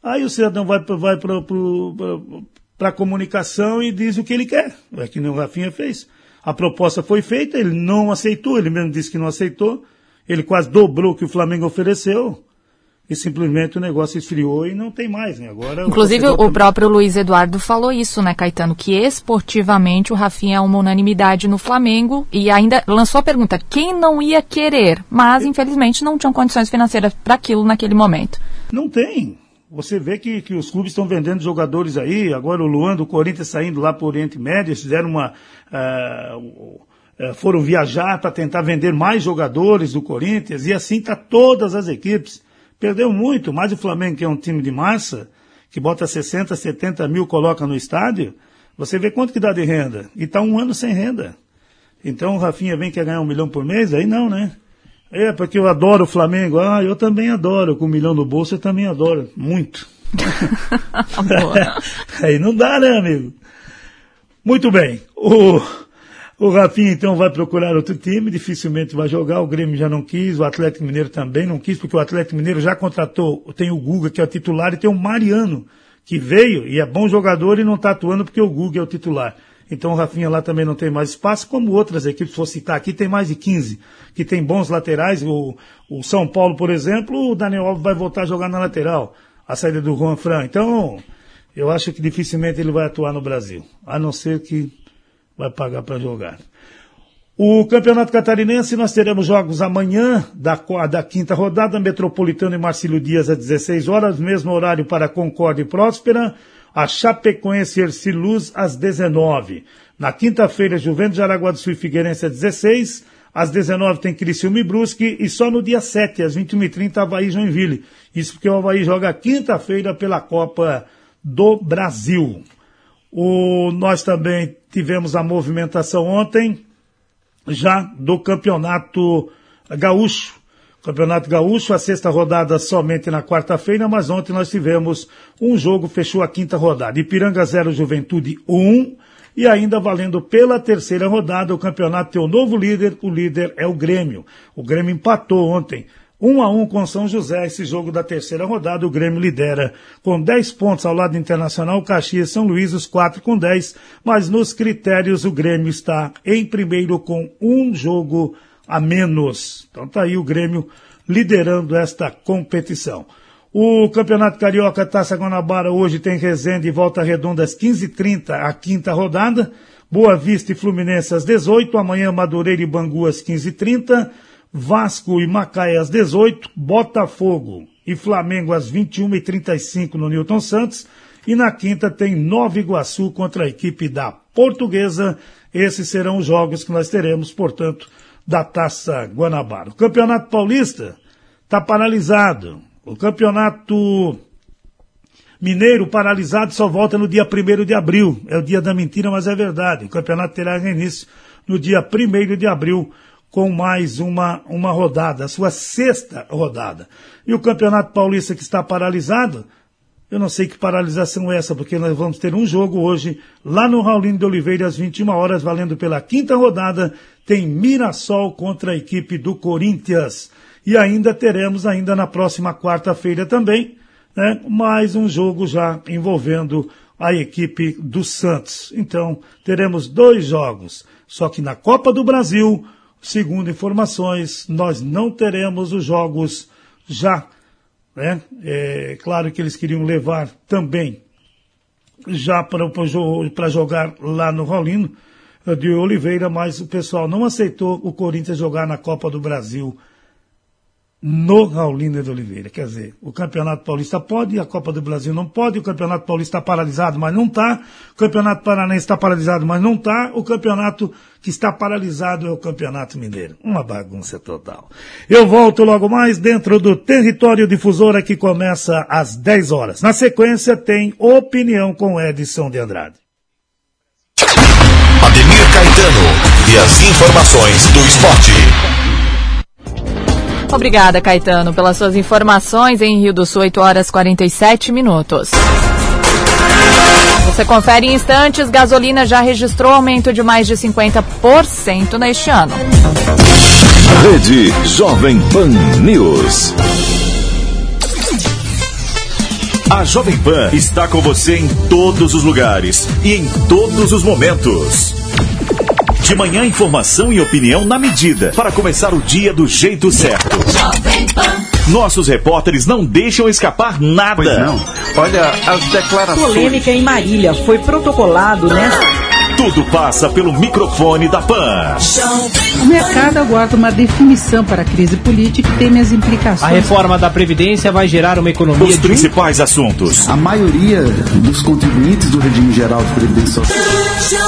Aí o cidadão vai, vai para a comunicação e diz o que ele quer. É que nem o Rafinha fez. A proposta foi feita, ele não aceitou, ele mesmo disse que não aceitou. Ele quase dobrou o que o Flamengo ofereceu e simplesmente o negócio esfriou e não tem mais, né? Agora Inclusive o, o próprio Luiz Eduardo falou isso, né, Caetano, que esportivamente o Rafinha é uma unanimidade no Flamengo e ainda lançou a pergunta quem não ia querer, mas infelizmente não tinham condições financeiras para aquilo naquele momento. Não tem. Você vê que, que os clubes estão vendendo jogadores aí, agora o Luan do Corinthians saindo lá para o Oriente Médio, fizeram uma. Uh, foram viajar para tentar vender mais jogadores do Corinthians, e assim está todas as equipes. Perdeu muito, mas o Flamengo, que é um time de massa, que bota 60, 70 mil, coloca no estádio, você vê quanto que dá de renda. E está um ano sem renda. Então o Rafinha vem quer ganhar um milhão por mês? Aí não, né? É, porque eu adoro o Flamengo. Ah, eu também adoro. Com um milhão no bolso eu também adoro. Muito. Aí não dá, né, amigo? Muito bem. O... O Rafinha então vai procurar outro time, dificilmente vai jogar, o Grêmio já não quis, o Atlético Mineiro também não quis, porque o Atlético Mineiro já contratou, tem o Guga que é o titular e tem o Mariano, que veio e é bom jogador e não está atuando porque o Guga é o titular. Então o Rafinha lá também não tem mais espaço, como outras equipes, vou citar aqui, tem mais de 15, que tem bons laterais, o, o São Paulo, por exemplo, o Daniel Alves vai voltar a jogar na lateral, a saída do Juan Fran. Então, eu acho que dificilmente ele vai atuar no Brasil, a não ser que vai pagar para jogar. O Campeonato Catarinense, nós teremos jogos amanhã, da, da quinta rodada, Metropolitano e Marcílio Dias às 16 horas, mesmo horário para Concórdia e Próspera, a Chapecoense e Erciluz às 19. Na quinta-feira, Juventus de Aragua do Sul e Figueirense às 16, às 19 tem Criciúma e Brusque, e só no dia 7, às 21h30, Havaí Joinville. Isso porque o Havaí joga quinta-feira pela Copa do Brasil. O, nós também tivemos a movimentação ontem, já do Campeonato Gaúcho. Campeonato Gaúcho, a sexta rodada somente na quarta-feira, mas ontem nós tivemos um jogo, fechou a quinta rodada. Ipiranga 0, Juventude 1. E ainda valendo pela terceira rodada, o campeonato tem um novo líder, o líder é o Grêmio. O Grêmio empatou ontem 1 a 1 com São José, esse jogo da terceira rodada, o Grêmio lidera com 10 pontos ao lado internacional, Caxias São Luís, os 4 com 10, mas nos critérios o Grêmio está em primeiro com um jogo a menos. Então tá aí o Grêmio liderando esta competição. O Campeonato Carioca Taça Guanabara hoje tem Resende e Volta Redonda às 15h30, a quinta rodada. Boa Vista e Fluminense às 18 amanhã Madureira e Bangu às 15h30. Vasco e Macaé às 18, Botafogo e Flamengo às 21h35 no Newton Santos. E na quinta tem Nova Iguaçu contra a equipe da Portuguesa. Esses serão os jogos que nós teremos, portanto, da Taça Guanabara. O Campeonato Paulista está paralisado. O Campeonato Mineiro paralisado só volta no dia 1 de abril. É o dia da mentira, mas é verdade. O campeonato terá início no dia 1 de abril com mais uma, uma rodada, a sua sexta rodada. E o Campeonato Paulista que está paralisado, eu não sei que paralisação é essa, porque nós vamos ter um jogo hoje, lá no Raulino de Oliveira, às 21 horas, valendo pela quinta rodada, tem Mirassol contra a equipe do Corinthians. E ainda teremos, ainda na próxima quarta-feira também, né, mais um jogo já envolvendo a equipe do Santos. Então, teremos dois jogos. Só que na Copa do Brasil, Segundo informações, nós não teremos os jogos já. Né? É claro que eles queriam levar também já para jogar lá no Raulino de Oliveira, mas o pessoal não aceitou o Corinthians jogar na Copa do Brasil no Raulino de Oliveira. Quer dizer, o Campeonato Paulista pode, a Copa do Brasil não pode, o Campeonato Paulista está paralisado, mas não está, o Campeonato Paranaense está paralisado, mas não está, o campeonato que está paralisado é o Campeonato Mineiro. Uma bagunça total. Eu volto logo mais dentro do Território Difusora que começa às 10 horas. Na sequência tem Opinião com Edson de Andrade. Ademir Caetano e as informações do esporte. Obrigada, Caetano, pelas suas informações em Rio do Sul, 8 horas 47 minutos. Você confere em instantes, gasolina já registrou aumento de mais de 50% neste ano. Rede Jovem Pan News. A Jovem Pan está com você em todos os lugares e em todos os momentos. De manhã, informação e opinião na medida para começar o dia do jeito certo. Nossos repórteres não deixam escapar nada. Pois não. Olha, as declarações. Polêmica em Marília foi protocolado nesta. Tudo passa pelo microfone da PAN. O mercado aguarda uma definição para a crise política e teme as implicações. A reforma da Previdência vai gerar uma economia. Os principais assuntos. A maioria dos contribuintes do regime geral de previdência social.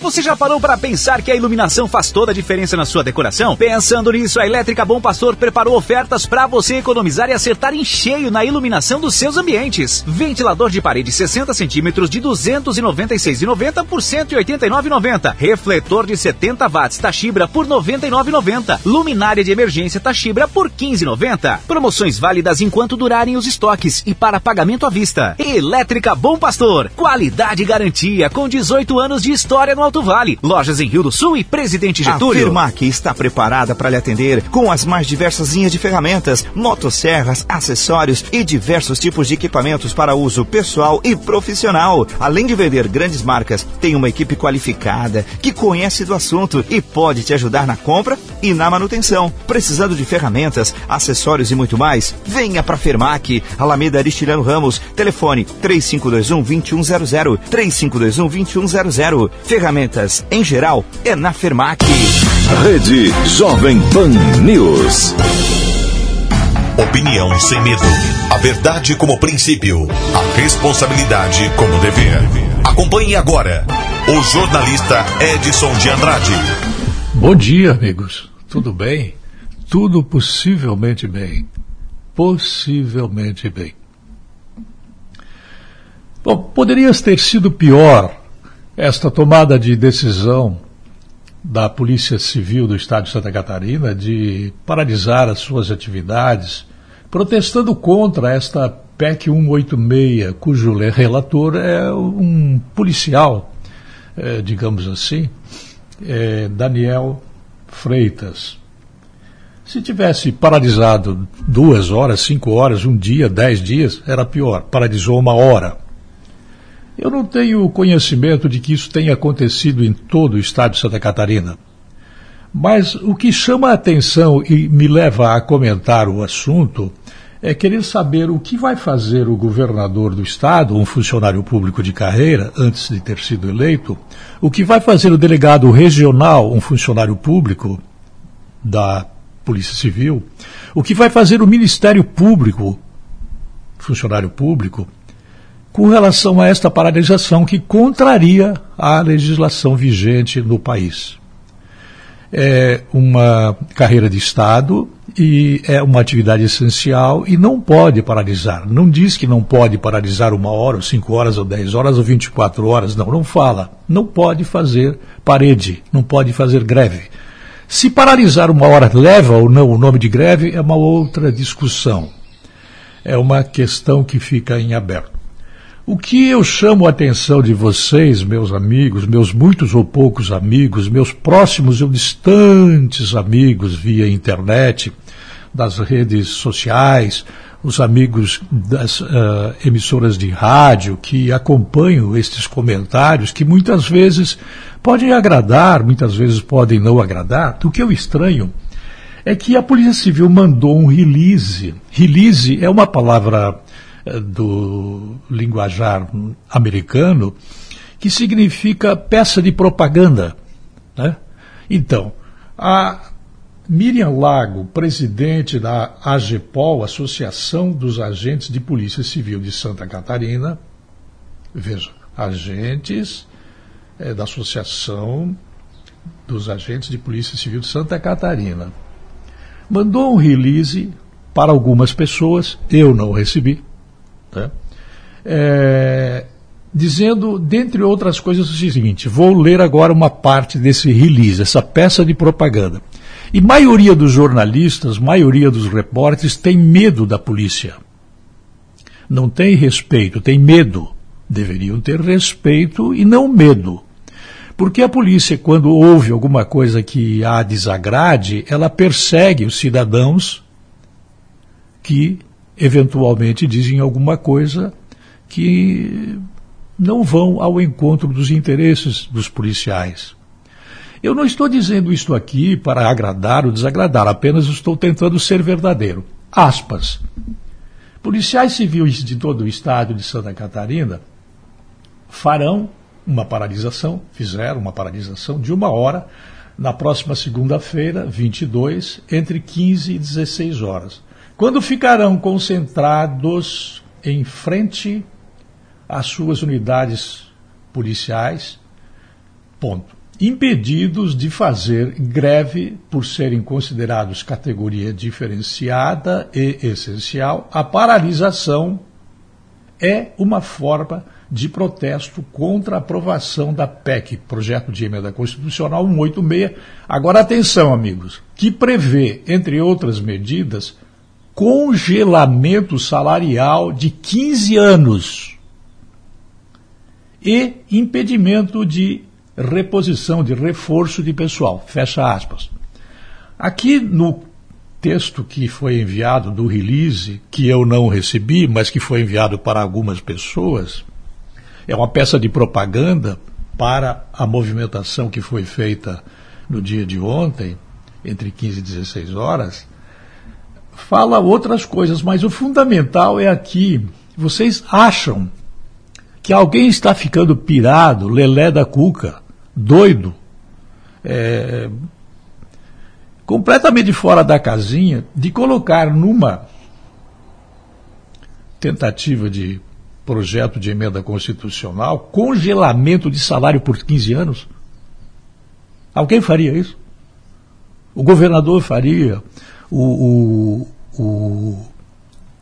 Você já parou para pensar que a iluminação faz toda a diferença na sua decoração? Pensando nisso, a Elétrica Bom Pastor preparou ofertas para você economizar e acertar em cheio na iluminação dos seus ambientes. Ventilador de parede 60 centímetros de 296,90 por 189,90. Refletor de 70 watts Tachibra por 99,90. Luminária de emergência Tachibra por 15,90. Promoções válidas enquanto durarem os estoques e para pagamento à vista. Elétrica Bom Pastor, qualidade e garantia com 18 anos de história no Alto Vale. Lojas em Rio do Sul e Presidente Getúlio. A Firmac está preparada para lhe atender com as mais diversas linhas de ferramentas, motosserras, acessórios e diversos tipos de equipamentos para uso pessoal e profissional. Além de vender grandes marcas, tem uma equipe qualificada que conhece do assunto e pode te ajudar na compra e na manutenção. Precisando de ferramentas, acessórios e muito mais? Venha para Firmac, Alameda Aristiliano Ramos, telefone 3521 2100, 3521 2100. Ferramentas em geral é na Fermac. Rede Jovem Pan News. Opinião sem medo. A verdade como princípio. A responsabilidade como dever. Acompanhe agora o jornalista Edson de Andrade. Bom dia, amigos. Tudo bem? Tudo possivelmente bem. Possivelmente bem. Bom, poderia ter sido pior esta tomada de decisão da Polícia Civil do Estado de Santa Catarina de paralisar as suas atividades, protestando contra esta PEC 186, cujo relator é um policial, é, digamos assim, é, Daniel Freitas. Se tivesse paralisado duas horas, cinco horas, um dia, dez dias, era pior. Paralisou uma hora. Eu não tenho conhecimento de que isso tenha acontecido em todo o estado de Santa Catarina. Mas o que chama a atenção e me leva a comentar o assunto é querer saber o que vai fazer o governador do estado, um funcionário público de carreira, antes de ter sido eleito, o que vai fazer o delegado regional, um funcionário público da Polícia Civil, o que vai fazer o Ministério Público, funcionário público, com relação a esta paralisação que contraria a legislação vigente no país. É uma carreira de Estado e é uma atividade essencial e não pode paralisar. Não diz que não pode paralisar uma hora, ou cinco horas, ou dez horas, ou vinte e quatro horas. Não, não fala. Não pode fazer parede, não pode fazer greve. Se paralisar uma hora leva ou não o nome de greve é uma outra discussão. É uma questão que fica em aberto. O que eu chamo a atenção de vocês, meus amigos, meus muitos ou poucos amigos, meus próximos ou distantes amigos via internet, das redes sociais, os amigos das uh, emissoras de rádio que acompanham estes comentários, que muitas vezes podem agradar, muitas vezes podem não agradar. O que eu estranho é que a Polícia Civil mandou um release. Release é uma palavra do linguajar americano, que significa peça de propaganda. Né? Então, a Miriam Lago, presidente da AGPOL, Associação dos Agentes de Polícia Civil de Santa Catarina, veja, agentes é, da Associação dos Agentes de Polícia Civil de Santa Catarina, mandou um release para algumas pessoas, eu não recebi, Tá? É, dizendo, dentre outras coisas, o seguinte: vou ler agora uma parte desse release, essa peça de propaganda. E maioria dos jornalistas, maioria dos repórteres tem medo da polícia. Não tem respeito, tem medo. Deveriam ter respeito e não medo. Porque a polícia, quando houve alguma coisa que a desagrade, ela persegue os cidadãos que eventualmente dizem alguma coisa que não vão ao encontro dos interesses dos policiais. Eu não estou dizendo isto aqui para agradar ou desagradar, apenas estou tentando ser verdadeiro. Aspas. Policiais civis de todo o estado de Santa Catarina farão uma paralisação, fizeram uma paralisação de uma hora na próxima segunda-feira, 22, entre 15 e 16 horas. Quando ficarão concentrados em frente às suas unidades policiais, ponto. Impedidos de fazer greve por serem considerados categoria diferenciada e essencial, a paralisação é uma forma de protesto contra a aprovação da PEC, Projeto de Emenda Constitucional 186. Agora, atenção, amigos, que prevê, entre outras medidas, congelamento salarial de 15 anos e impedimento de reposição, de reforço de pessoal. Fecha aspas. Aqui no texto que foi enviado do release, que eu não recebi, mas que foi enviado para algumas pessoas, é uma peça de propaganda para a movimentação que foi feita no dia de ontem, entre 15 e 16 horas, fala outras coisas, mas o fundamental é aqui. Vocês acham que alguém está ficando pirado, lelé da cuca, doido, é, completamente fora da casinha, de colocar numa tentativa de projeto de emenda constitucional congelamento de salário por 15 anos? Alguém faria isso? O governador faria, o, o, o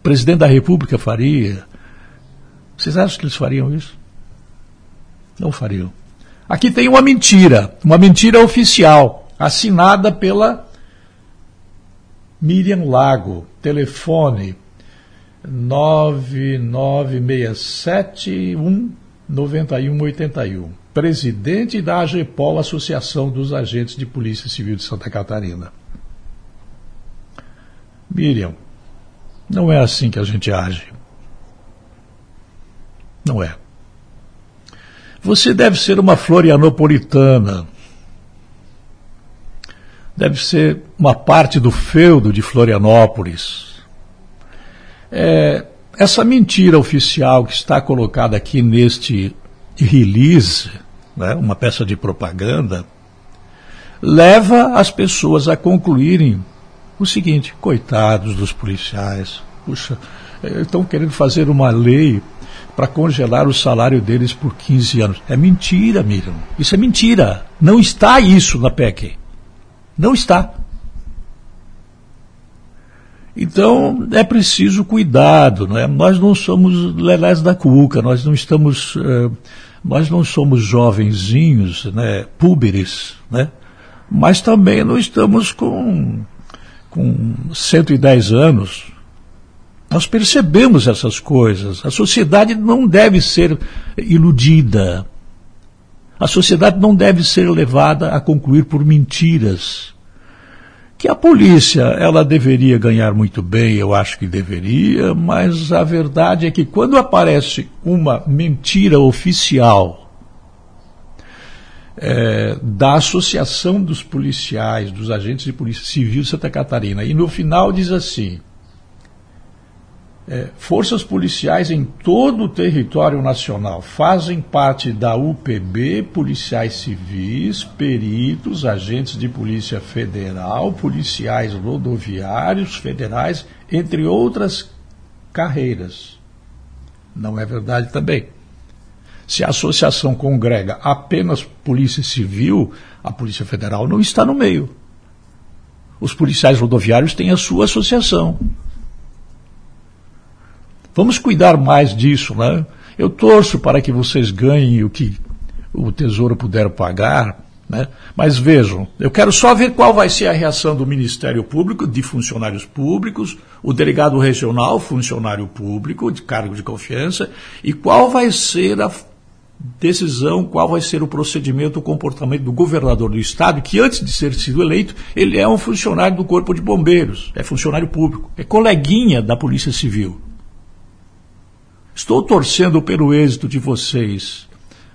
presidente da República faria. Vocês acham que eles fariam isso? Não fariam. Aqui tem uma mentira, uma mentira oficial, assinada pela Miriam Lago, telefone 996719181. Presidente da AGEPOL, Associação dos Agentes de Polícia Civil de Santa Catarina. Miriam, não é assim que a gente age. Não é. Você deve ser uma florianopolitana. Deve ser uma parte do feudo de Florianópolis é, essa mentira oficial que está colocada aqui neste release, né, uma peça de propaganda, leva as pessoas a concluírem o seguinte: coitados dos policiais, puxa, é, estão querendo fazer uma lei para congelar o salário deles por 15 anos. É mentira, Miriam. Isso é mentira. Não está isso na PEC. Não está. Então é preciso cuidado, não é? Nós não somos lelés da cuca, nós não estamos, uh, nós não somos jovenzinhos, né, púberes, né? Mas também não estamos com, com 110 anos. Nós percebemos essas coisas. A sociedade não deve ser iludida. A sociedade não deve ser levada a concluir por mentiras que a polícia ela deveria ganhar muito bem, eu acho que deveria, mas a verdade é que quando aparece uma mentira oficial é, da Associação dos Policiais, dos Agentes de Polícia Civil de Santa Catarina, e no final diz assim: é, forças policiais em todo o território nacional fazem parte da UPB, policiais civis, peritos, agentes de polícia federal, policiais rodoviários federais, entre outras carreiras. Não é verdade também. Se a associação congrega apenas polícia civil, a Polícia Federal não está no meio. Os policiais rodoviários têm a sua associação. Vamos cuidar mais disso, né? Eu torço para que vocês ganhem o que o Tesouro puder pagar, né? Mas vejam, eu quero só ver qual vai ser a reação do Ministério Público, de funcionários públicos, o delegado regional, funcionário público, de cargo de confiança, e qual vai ser a, decisão qual vai ser o procedimento, o comportamento do governador do estado, que antes de ser sido eleito, ele é um funcionário do Corpo de Bombeiros, é funcionário público, é coleguinha da Polícia Civil. Estou torcendo pelo êxito de vocês.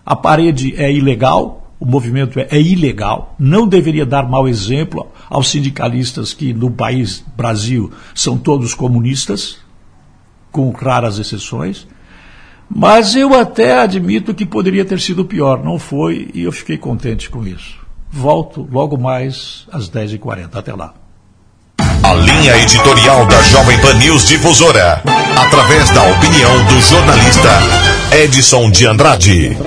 A parede é ilegal, o movimento é, é ilegal, não deveria dar mau exemplo aos sindicalistas que no país Brasil são todos comunistas, com raras exceções. Mas eu até admito que poderia ter sido pior. Não foi e eu fiquei contente com isso. Volto logo mais às 10h40. Até lá. A linha editorial da Jovem Pan News Difusora. Através da opinião do jornalista Edson de Andrade.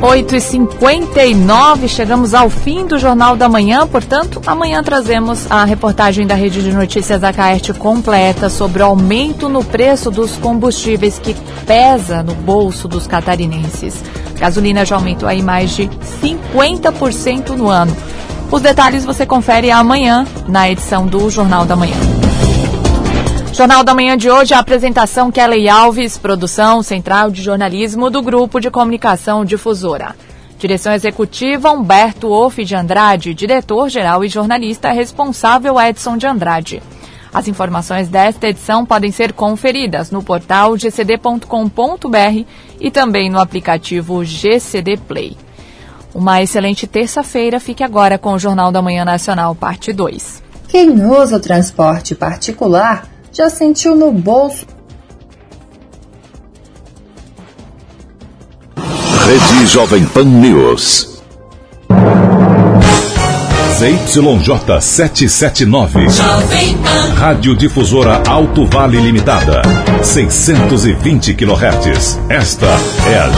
8h59, chegamos ao fim do Jornal da Manhã, portanto, amanhã trazemos a reportagem da Rede de Notícias da Caerte completa sobre o aumento no preço dos combustíveis que pesa no bolso dos catarinenses. gasolina já aumentou aí mais de 50% no ano. Os detalhes você confere amanhã na edição do Jornal da Manhã. Jornal da Manhã de hoje, a apresentação Kelly Alves, produção central de jornalismo do Grupo de Comunicação Difusora. Direção executiva Humberto Wolff de Andrade, diretor-geral e jornalista responsável Edson de Andrade. As informações desta edição podem ser conferidas no portal gcd.com.br e também no aplicativo GCD Play. Uma excelente terça-feira. Fique agora com o Jornal da Manhã Nacional, parte 2. Quem usa o transporte particular já sentiu no bolso. Rede Jovem Pan News. ZYJ 779. Rádio Difusora Alto Vale Limitada. 620 kHz. Esta é a